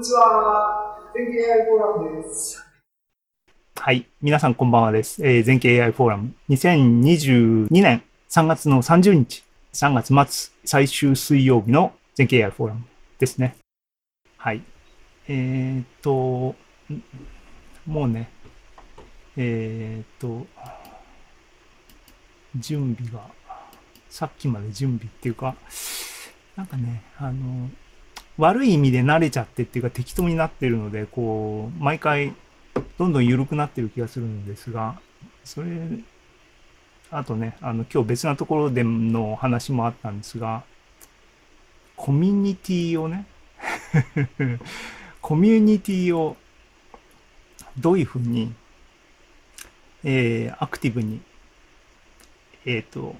にちは。全景 AI フォーラムです。はい。皆さんこんばんはです。えー、全景 AI フォーラム。2022年3月の30日、3月末、最終水曜日の全景 AI フォーラムですね。はい。えー、っと、もうね、えー、っと、準備が、さっきまで準備っていうか、なんかね、あの、悪い意味で慣れちゃってっていうか適当になってるので、こう、毎回どんどん緩くなってる気がするんですが、それ、あとね、あの、今日別なところでの話もあったんですが、コミュニティをね、コミュニティをどういうふうに、えー、アクティブに、えっ、ー、と、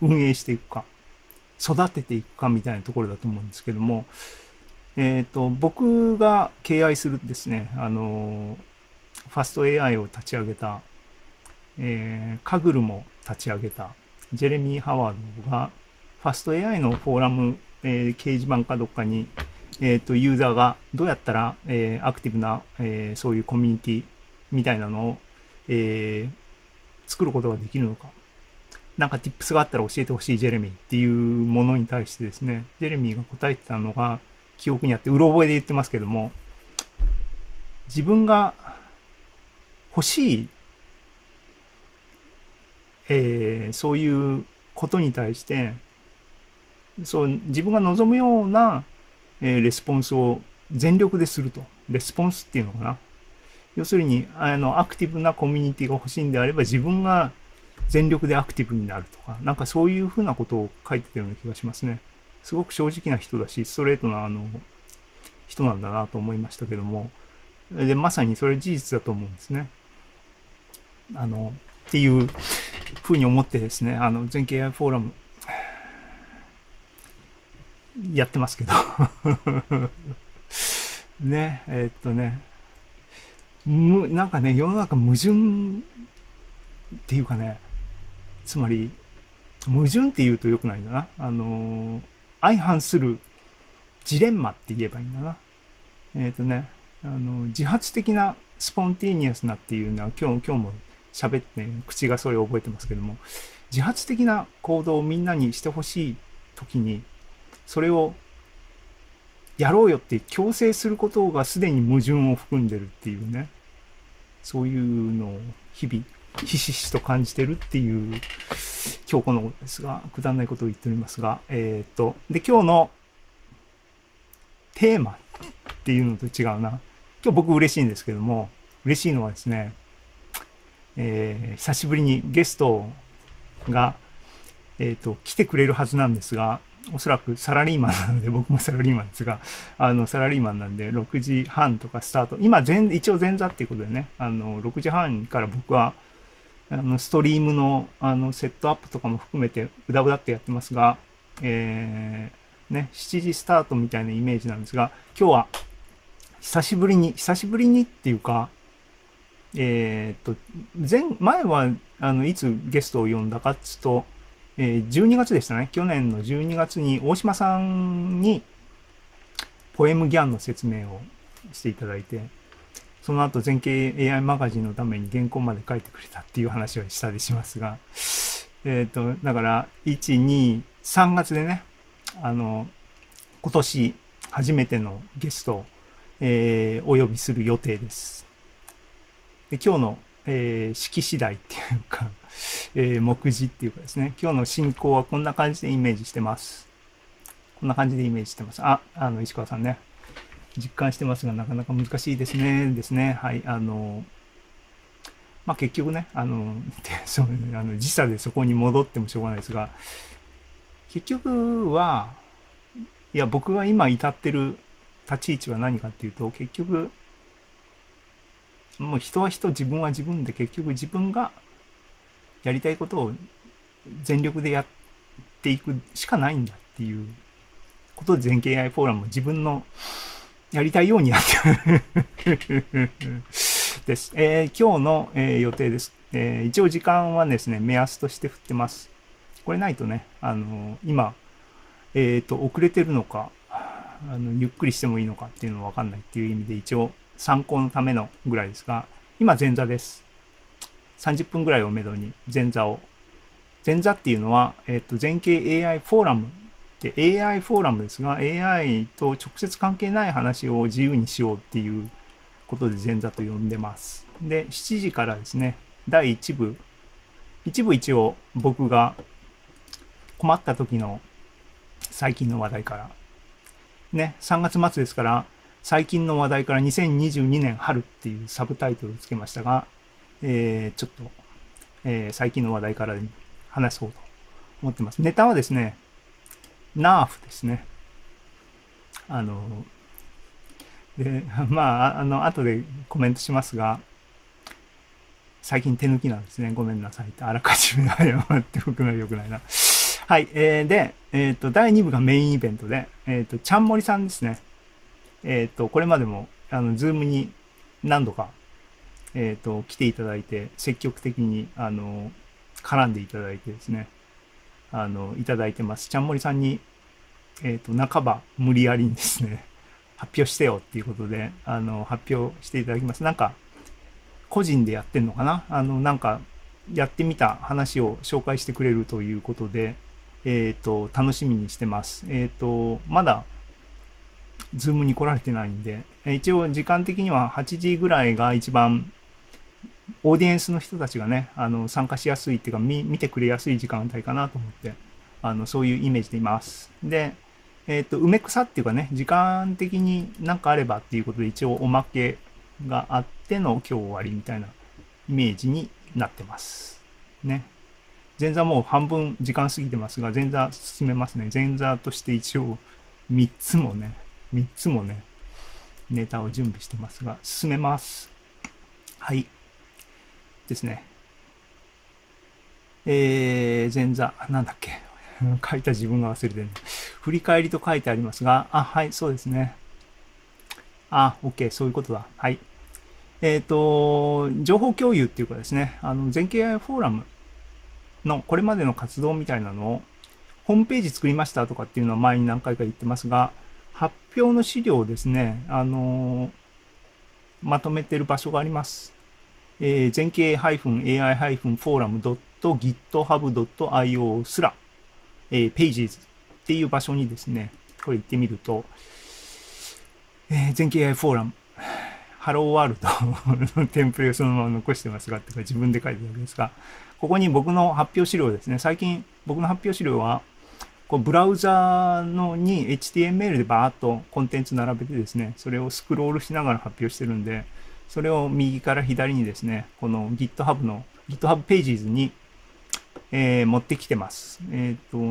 運営していくか。育てていくかみたいなところだと思うんですけども、えっ、ー、と、僕が敬愛するですね、あの、ファスト AI を立ち上げた、えー、カグルも立ち上げた、ジェレミー・ハワードが、ファスト AI のフォーラム、えー、掲示板かどっかに、えっ、ー、と、ユーザーがどうやったら、えー、アクティブな、えー、そういうコミュニティみたいなのを、えー、作ることができるのか。なんか tips があったら教えてほしいジェレミーっていうものに対してですね、ジェレミーが答えてたのが記憶にあって、うろ覚えで言ってますけども、自分が欲しい、えー、そういうことに対して、そう、自分が望むような、えー、レスポンスを全力ですると。レスポンスっていうのかな。要するに、あの、アクティブなコミュニティが欲しいんであれば、自分が全力でアクティブになるとか、なんかそういうふうなことを書いてたような気がしますね。すごく正直な人だし、ストレートなあの人なんだなと思いましたけども、で、まさにそれ事実だと思うんですね。あの、っていうふうに思ってですね、あの、全景 AI フォーラム、やってますけど ね、えー、っとね、む、なんかね、世の中矛盾っていうかね、つまり、矛盾って言うと良くないんだな。あの相反するジレンマって言えばいいんだな。えっ、ー、とね、あの、自発的なスポンティニアスなっていうのは今日、今日も喋って、口がそれを覚えてますけども、自発的な行動をみんなにしてほしい時に、それをやろうよって強制することがすでに矛盾を含んでるっていうね、そういうのを日々ひしひしと感じてるっていう今日このことですが、くだらないことを言っておりますが、えっ、と、で、今日のテーマっていうのと違うな。今日僕嬉しいんですけども、嬉しいのはですね、えー、久しぶりにゲストが、えっ、と、来てくれるはずなんですが、おそらくサラリーマン なので、僕もサラリーマンですが、あの、サラリーマンなんで、6時半とかスタート。今、全、一応前座っていうことでね、あの、6時半から僕は、あの、ストリームの、あの、セットアップとかも含めて、うだうだってやってますが、えー、ね、7時スタートみたいなイメージなんですが、今日は、久しぶりに、久しぶりにっていうか、えー、っと、前、前は、あの、いつゲストを呼んだかっつと、えー、12月でしたね。去年の12月に大島さんに、ポエムギャンの説明をしていただいて、その後全景 AI マガジンのために原稿まで書いてくれたっていう話をしたりしますが、えっ、ー、と、だから、1、2、3月でね、あの、今年初めてのゲストを、えー、お呼びする予定です。で今日の、えー、式次第っていうか えー、目次っていうかですね、今日の進行はこんな感じでイメージしてます。こんな感じでイメージしてます。あ、あの、石川さんね。実感してますが、なかなか難しいですね。ですね。はい。あの、まあ、結局ね、あの、そうあの時差でそこに戻ってもしょうがないですが、結局は、いや、僕が今至ってる立ち位置は何かっていうと、結局、もう人は人、自分は自分で結局自分がやりたいことを全力でやっていくしかないんだっていうことで全景 AI フォーラムも自分のやりたいようにやって です。えー、今日の、えー、予定です。えー、一応時間はですね、目安として振ってます。これないとね、あの今、えっ、と、遅れてるのか、あのゆっくりしてもいいのかっていうのはわかんないっていう意味で一応参考のためのぐらいですが、今前座です。30分ぐらいをめどに前座を。前座っていうのは、えっ、と、全景 AI フォーラムで AI フォーラムですが、AI と直接関係ない話を自由にしようっていうことで前座と呼んでます。で、7時からですね、第1部、一部一応僕が困った時の最近の話題から、ね、3月末ですから、最近の話題から2022年春っていうサブタイトルをつけましたが、えー、ちょっと、えー最近の話題から話そうと思ってます。ネタはですね、ナーフですね。あの、で、まあ、あの、後でコメントしますが、最近手抜きなんですね。ごめんなさいって。あらかじめ謝っておくのは良くないな。はい。えーで、えっ、と、第2部がメインイベントで、えっ、と、ちゃんもりさんですね。えっ、と、これまでも、あの、ズームに何度か、えっ、と、来ていただいて、積極的に、あの、絡んでいただいてですね、あの、いただいてます。ちゃんもりさんに、えっ、と、半ば無理やりにですね、発表してよっていうことで、あの、発表していただきます。なんか、個人でやってんのかな？あの、なんか、やってみた話を紹介してくれるということで、えっ、と、楽しみにしてます。えっ、と、まだ、ズームに来られてないんで、一応時間的には8時ぐらいが一番、オーディエンスの人たちがね、あの、参加しやすいっていうか、見てくれやすい時間帯かなと思って、あの、そういうイメージでいます。で、えっ、と、梅草っていうかね、時間的になんかあればっていうことで一応おまけがあっての今日終わりみたいなイメージになってます。ね。前座もう半分時間過ぎてますが、前座進めますね。前座として一応3つもね、3つもね、ネタを準備してますが、進めます。はい。ですね。えー、前座、なんだっけ。書いた自分が忘れてる。振り返りと書いてありますが、あ、はい、そうですね。あ、OK、そういうことだ。はい。えっ、と、情報共有っていうかですね、あの、全景 AI フォーラムのこれまでの活動みたいなのを、ホームページ作りましたとかっていうのは前に何回か言ってますが、発表の資料をですね、あのまとめてる場所があります。えー、全景 -ai-forum.github.io すら、えー、pages っていう場所にですね、これ行ってみると、えー、全景 AI フォーラム、ハローワールドのテンプレをそのまま残してますが、ってか自分で書いてるわけですが、ここに僕の発表資料ですね、最近僕の発表資料は、こうブラウザのに HTML でバーっとコンテンツ並べてですね、それをスクロールしながら発表してるんで、それを右から左にですね、この GitHub の GitHub Pages に、えー持ってきてます。えっ、と、こ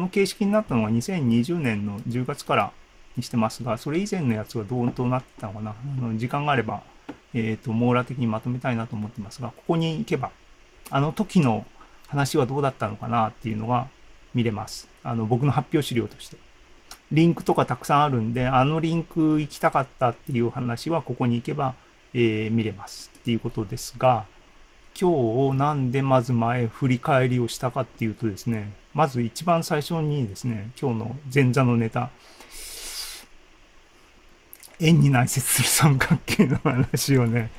の形式になったのは2020年の10月からにしてますが、それ以前のやつはどうとなってたのかな。あの時間があれば、えっ、と、網羅的にまとめたいなと思ってますが、ここに行けば、あの時の話はどうだったのかなっていうのが見れます。あの、僕の発表資料として。リンクとかたくさんあるんで、あのリンク行きたかったっていう話はここに行けば、えー見れますっていうことですが、今日なんでまず前振り返りをしたかっていうとですね、まず一番最初にですね、今日の前座のネタ、円に内接する三角形の話をね、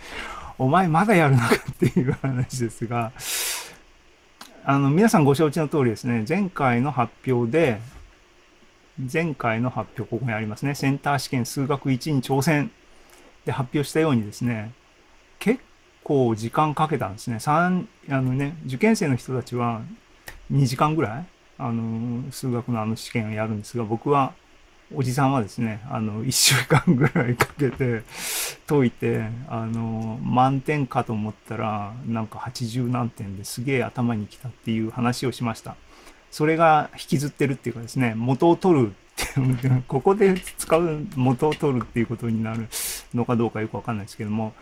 お前まだやるのかっていう話ですが、あの、皆さんご承知の通りですね、前回の発表で、前回の発表、ここにありますね、センター試験数学1に挑戦。で発表したようにですね、結構時間かけたんですね。三あのね、受験生の人たちは2時間ぐらい、あの、数学のあの試験をやるんですが、僕は、おじさんはですね、あの、1週間ぐらいかけて解いて、あの、満点かと思ったら、なんか80何点ですげえ頭にきたっていう話をしました。それが引きずってるっていうかですね、元を取るって、ここで使う元を取るっていうことになるのかどうかよくわかんないですけども、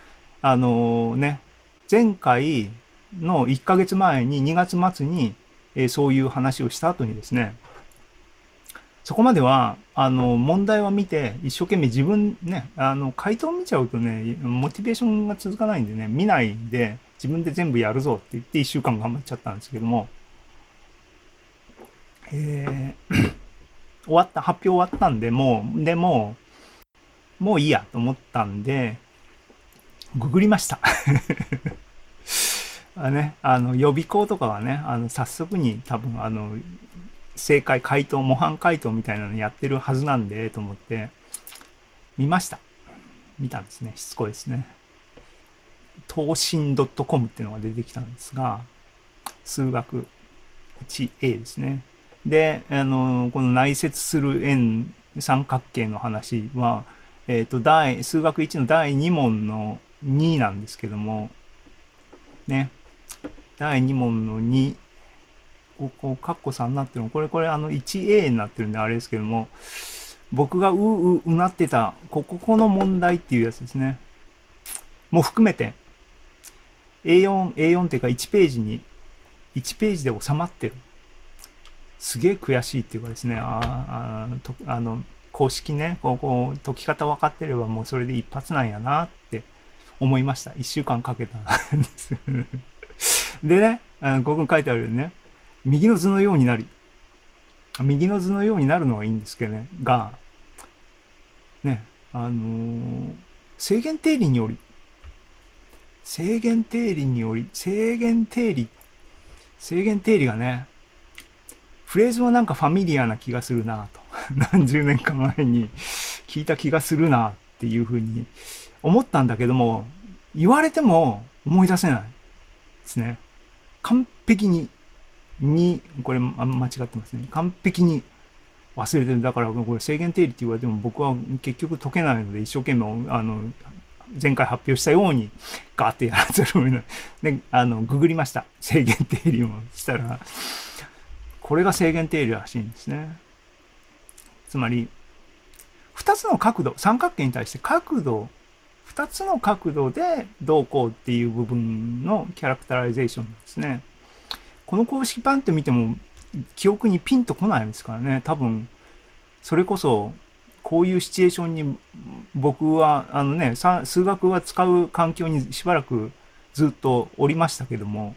あのね、前回の1ヶ月前に2月末に、えーそういう話をした後にですね、そこまでは、あの、問題を見て、一生懸命自分ね、あの、回答を見ちゃうとね、モチベーションが続かないんでね、見ないで、自分で全部やるぞって言って一週間頑張っちゃったんですけども、えー終わった、発表終わったんで、もう、でも、もういいやと思ったんで、ググりました。あね、あの、予備校とかはね、あの、早速に多分、あの、正解、回答、模範回答みたいなのやってるはずなんで、と思って、見ました。見たんですね。しつこいですね。東進 .com っていうのが出てきたんですが、数学 1A ですね。で、あの、この内接する円三角形の話は、えっ、と、第、数学1の第2問の2なんですけども、ね。第2問の2、ここ、カッコ3になってるの、これ、これ、あの、1A になってるんで、あれですけども、僕がうううなってた、ここ、この問題っていうやつですね。も含めて、A4、A4 っていうか1ページに、1ページで収まってる。すげえ悔しいっていうかですね、ああとあの、公式ね、こう、こう、解き方分かってればもうそれで一発なんやなって思いました。一週間かけたんです。でね、あのここに書いてあるよね、右の図のようになり、右の図のようになるのはいいんですけどね、が、ね、あのー制限定理により、制限定理により、制限定理、制限定理がね、フレーズはなんかファミリアな気がするなと。何十年か前に聞いた気がするなっていうふうに思ったんだけども、言われても思い出せないですね。完璧に、に、これ間違ってますね。完璧に忘れてる。だからこれ制限定理って言われても僕は結局解けないので一生懸命、あの、前回発表したようにガーってやらざるを得ない。で、あの、ググりました。制限定理をしたら、これが制限定理らしいんですね。つまり、二つの角度、三角形に対して角度、二つの角度でどうこうっていう部分のキャラクタライゼーションですね。この公式パンって見ても記憶にピンとこないですからね。多分、それこそ、こういうシチュエーションに僕は、あのね、数学は使う環境にしばらくずっとおりましたけども、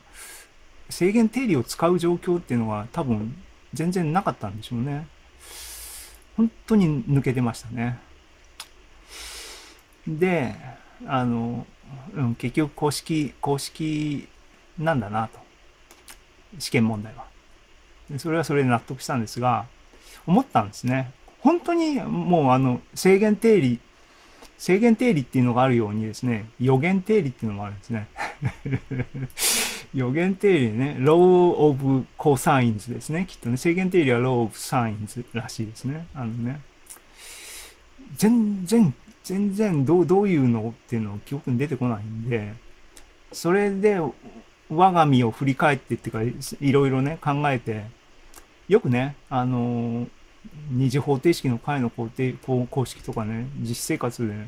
制限定理を使う状況っていうのは多分全然なかったんでしょうね。本当に抜けてましたね。で、あの、うん、結局公式、公式なんだなと。試験問題は。それはそれで納得したんですが、思ったんですね。本当にもうあの制限定理、制限定理っていうのがあるようにですね、予言定理っていうのもあるんですね。予言定理ね、law of cosines ですね。きっとね、制限定理は law of sines らしいですね。あのね。全然、全然どう、どういうのっていうのを記憶に出てこないんで、それで我が身を振り返ってっていうか、いろいろね、考えて、よくね、あの二次方程式の解の公定公公式とかね、実生活で、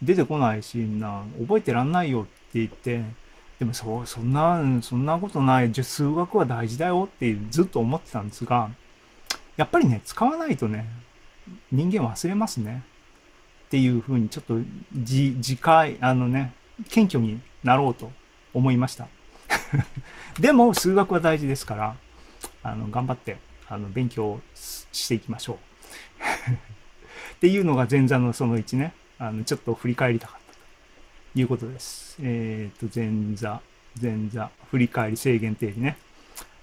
出てこないしな、覚えてらんないよって言って、でもそ、そんな、そんなことない。じゃ数学は大事だよってずっと思ってたんですが、やっぱりね、使わないとね、人間忘れますね。っていうふうにちょっと自、自戒、あのね、謙虚になろうと思いました。でも、数学は大事ですから、あの、頑張って、あの、勉強していきましょう。っていうのが前座のその1ね、あの、ちょっと振り返りたかったということです。えっ、と、前座、前座、振り返り制限定理ね。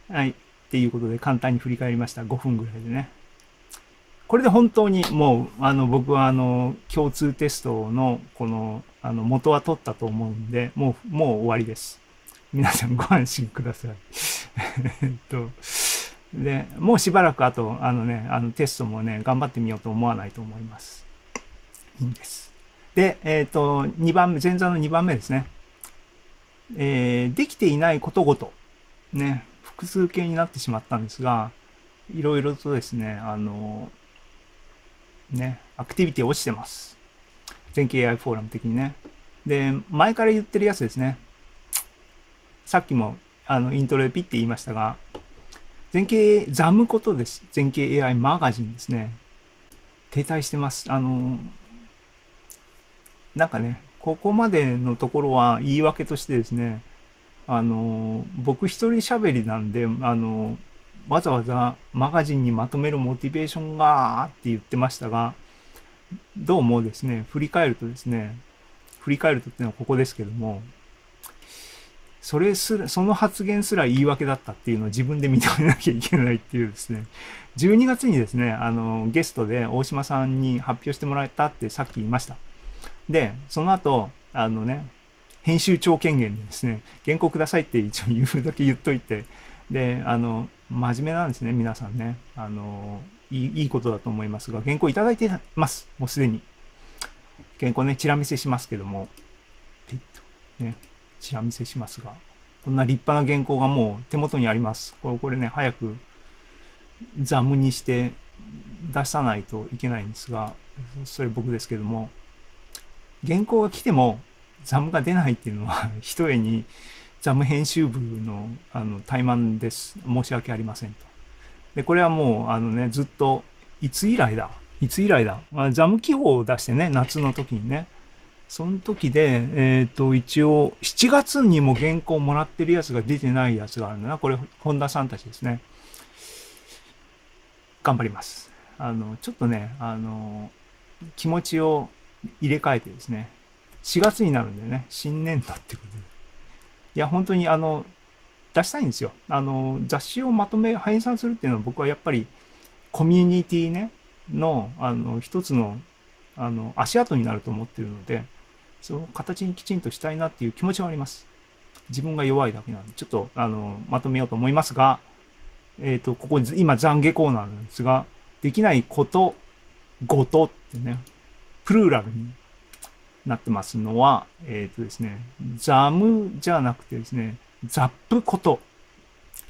はい。っていうことで簡単に振り返りました。5分ぐらいでね。これで本当にもう、あの、僕はあの、共通テストの、この、あの、元は取ったと思うんで、もう、もう終わりです。皆さんご安心ください。えっと、で、もうしばらくあと、あのね、あのテストもね、頑張ってみようと思わないと思います。いいんです。で、えっ、と、2番目、前座の2番目ですね。えーできていないことごと、ね、複数形になってしまったんですが、いろいろとですね、あの、ね、アクティビティ落ちてます。全景 AI フォーラム的にね。で、前から言ってるやつですね。さっきも、あの、イントロでピッて言いましたが、全景、ザムことです。全景 AI マガジンですね。停滞してます。あの、なんかね、ここまでのところは言い訳としてですね、あの、僕一人喋りなんで、あの、わざわざマガジンにまとめるモチベーションがって言ってましたが、どうもですね、振り返るとですね、振り返るとっていうのはここですけども、それすら、その発言すら言い訳だったっていうのを自分で認めなきゃいけないっていうですね、12月にですね、あの、ゲストで大島さんに発表してもらえたってさっき言いました。で、その後、あのね、編集長権限でですね、原稿くださいって一応言うだけ言っといて、で、あの、真面目なんですね、皆さんね。あの、いいいいことだと思いますが、原稿いただいてます。もうすでに。原稿ね、チラ見せしますけども、ピッと、ね、チラ見せしますが、こんな立派な原稿がもう手元にあります。これ、これね、早くザムにして出さないといけないんですが、それ僕ですけども、原稿が来てもザムが出ないっていうのは、ひとえにザム編集部のあの怠慢です。申し訳ありませんと。で、これはもう、あのね、ずっと、いつ以来だ？いつ以来だ、まあ、ザム記法を出してね、夏の時にね。その時で、えっ、ー、と、一応、7月にも原稿もらってるやつが出てないやつがあるんだな。これ、本田さんたちですね。頑張ります。あの、ちょっとね、あの、気持ちを入れ替えてですね、4月になるんでね、新年度ってことで。いや、本当にあの、出したいんですよ。あの、雑誌をまとめ、配散するっていうのは僕はやっぱり、コミュニティね、の、あの、一つの、あの、足跡になると思ってるので、その形にきちんとしたいなっていう気持ちはあります。自分が弱いだけなんで、ちょっと、あの、まとめようと思いますが、えっ、ー、と、ここ、今、懺悔コーナーなんですが、できないこと、ごとってね、プルーラルになってますのは、えっ、ー、とですね、ザムじゃなくてですね、ザップこと。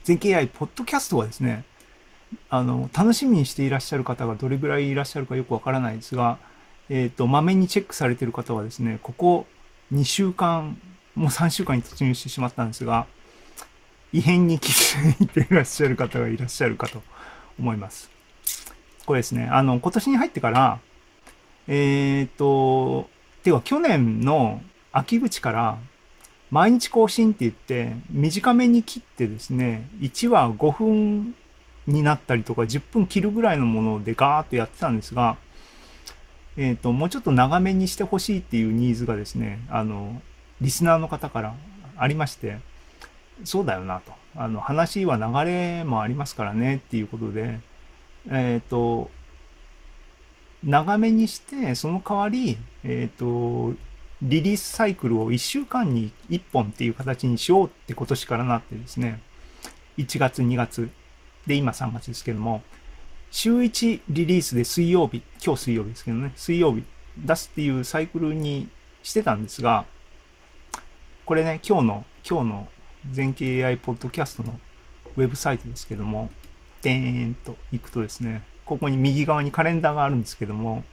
全経 AI ポッドキャストはですね、あの、楽しみにしていらっしゃる方がどれぐらいいらっしゃるかよくわからないですが、えっ、ー、と、まめにチェックされている方はですね、ここ2週間、もう3週間に突入してしまったんですが、異変に気づいていらっしゃる方がいらっしゃるかと思います。これですね、あの、今年に入ってから、えっ、と、ては去年の秋口から毎日更新って言って短めに切ってですね、1話5分になったりとか10分切るぐらいのものでガーッとやってたんですが、えっ、ー、と、もうちょっと長めにしてほしいっていうニーズがですね、あの、リスナーの方からありまして、そうだよなと。あの、話は流れもありますからねっていうことで、えっ、ー、と、長めにして、その代わり、えっ、ー、と、リリースサイクルを1週間に1本っていう形にしようって今年からなってですね、1月、2月、で、今3月ですけども、週1リリースで水曜日、今日水曜日ですけどね、水曜日。出すっていうサイクルにしてたんですが、これね、今日の、今日の全景 AI ポッドキャストのウェブサイトですけども、でーんと行くとですね、ここに右側にカレンダーがあるんですけども、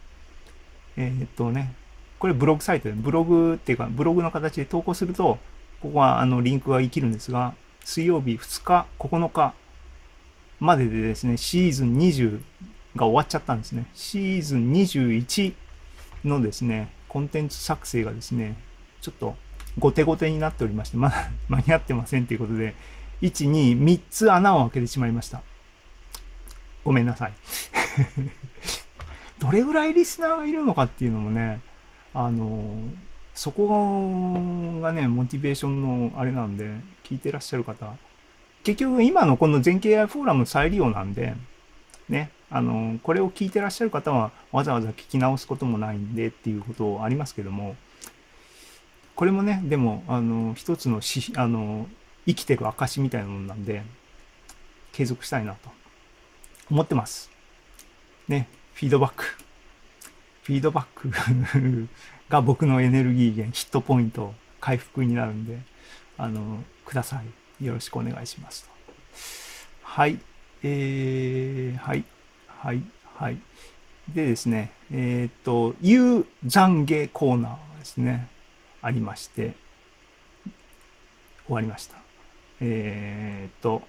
えー、っとね、これブログサイトで、ブログっていうか、ブログの形で投稿すると、ここはあのリンクが生きるんですが、水曜日2日、9日まででですね、シーズン20が終わっちゃったんですね。シーズン21のですね、コンテンツ作成がですね、ちょっと後手後手になっておりまして、まだ間に合ってませんということで、1、2、3つ穴を開けてしまいました。ごめんなさい。どれぐらいリスナーがいるのかっていうのもね、あの、そこがね、モチベーションのあれなんで、聞いてらっしゃる方、結局今のこの全経 AI フォーラム再利用なんで、ね、あの、これを聞いてらっしゃる方はわざわざ聞き直すこともないんでっていうことありますけども、これもね、でも、あの、一つのし、あの、生きてる証みたいなものなんで、継続したいなと思ってます。ね、フィードバック。フィードバック が僕のエネルギー源、ヒットポイント、回復になるんで、あの、ください。よろしくお願いします。はい。えー、はい。はい。はい。でですね、えっ、と、いう懺悔コーナーですね、ありまして、終わりました。えっ、と、